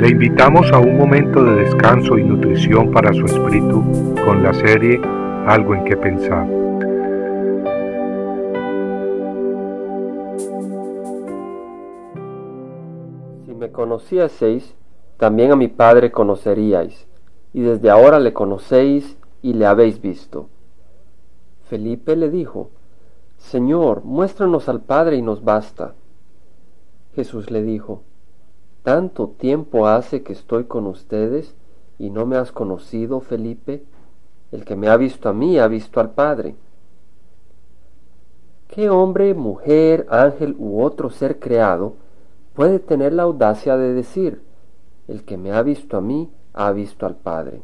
Le invitamos a un momento de descanso y nutrición para su espíritu con la serie Algo en que pensar. Si me conocieseis, también a mi Padre conoceríais, y desde ahora le conocéis y le habéis visto. Felipe le dijo, Señor, muéstranos al Padre y nos basta. Jesús le dijo, ¿Tanto tiempo hace que estoy con ustedes y no me has conocido, Felipe? El que me ha visto a mí ha visto al Padre. ¿Qué hombre, mujer, ángel u otro ser creado puede tener la audacia de decir, el que me ha visto a mí ha visto al Padre?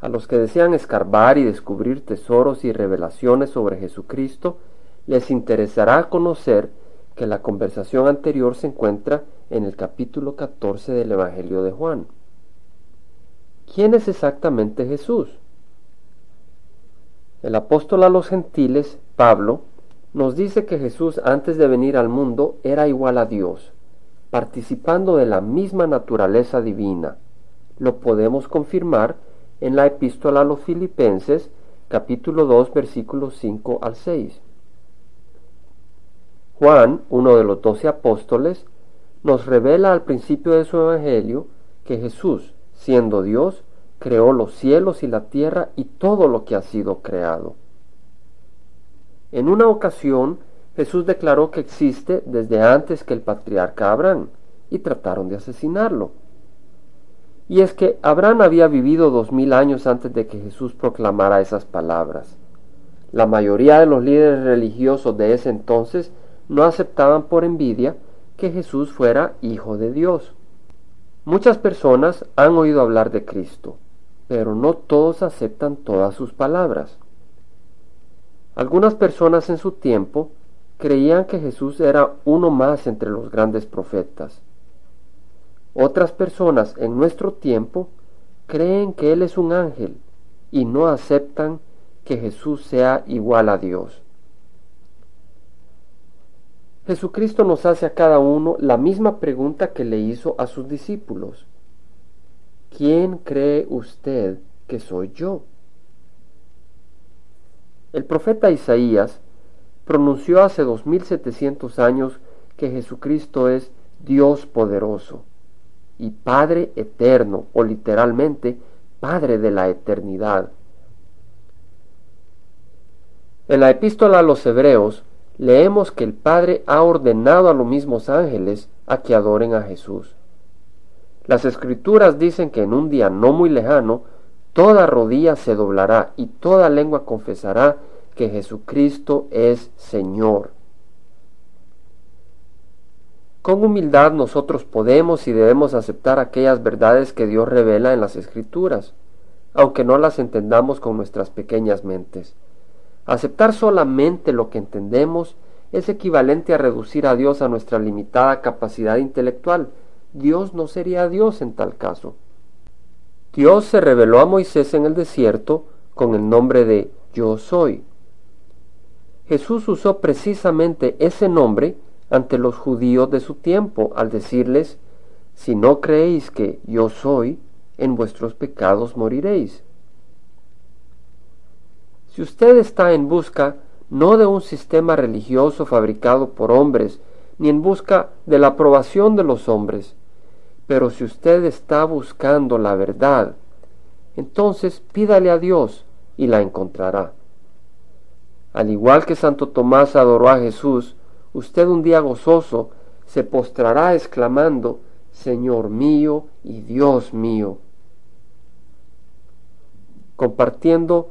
A los que desean escarbar y descubrir tesoros y revelaciones sobre Jesucristo, les interesará conocer que la conversación anterior se encuentra en el capítulo 14 del Evangelio de Juan. ¿Quién es exactamente Jesús? El apóstol a los gentiles, Pablo, nos dice que Jesús antes de venir al mundo era igual a Dios, participando de la misma naturaleza divina. Lo podemos confirmar en la epístola a los filipenses, capítulo 2, versículos 5 al 6. Juan, uno de los doce apóstoles, nos revela al principio de su Evangelio que Jesús, siendo Dios, creó los cielos y la tierra y todo lo que ha sido creado. En una ocasión, Jesús declaró que existe desde antes que el patriarca Abraham, y trataron de asesinarlo. Y es que Abraham había vivido dos mil años antes de que Jesús proclamara esas palabras. La mayoría de los líderes religiosos de ese entonces no aceptaban por envidia que Jesús fuera hijo de Dios. Muchas personas han oído hablar de Cristo, pero no todos aceptan todas sus palabras. Algunas personas en su tiempo creían que Jesús era uno más entre los grandes profetas. Otras personas en nuestro tiempo creen que Él es un ángel y no aceptan que Jesús sea igual a Dios. Jesucristo nos hace a cada uno la misma pregunta que le hizo a sus discípulos. ¿Quién cree usted que soy yo? El profeta Isaías pronunció hace 2700 años que Jesucristo es Dios poderoso y Padre eterno, o literalmente Padre de la eternidad. En la epístola a los Hebreos, leemos que el Padre ha ordenado a los mismos ángeles a que adoren a Jesús. Las escrituras dicen que en un día no muy lejano, toda rodilla se doblará y toda lengua confesará que Jesucristo es Señor. Con humildad nosotros podemos y debemos aceptar aquellas verdades que Dios revela en las escrituras, aunque no las entendamos con nuestras pequeñas mentes. Aceptar solamente lo que entendemos es equivalente a reducir a Dios a nuestra limitada capacidad intelectual. Dios no sería Dios en tal caso. Dios se reveló a Moisés en el desierto con el nombre de Yo soy. Jesús usó precisamente ese nombre ante los judíos de su tiempo al decirles, si no creéis que yo soy, en vuestros pecados moriréis. Si usted está en busca no de un sistema religioso fabricado por hombres, ni en busca de la aprobación de los hombres, pero si usted está buscando la verdad, entonces pídale a Dios y la encontrará. Al igual que Santo Tomás adoró a Jesús, usted un día gozoso se postrará exclamando, Señor mío y Dios mío. Compartiendo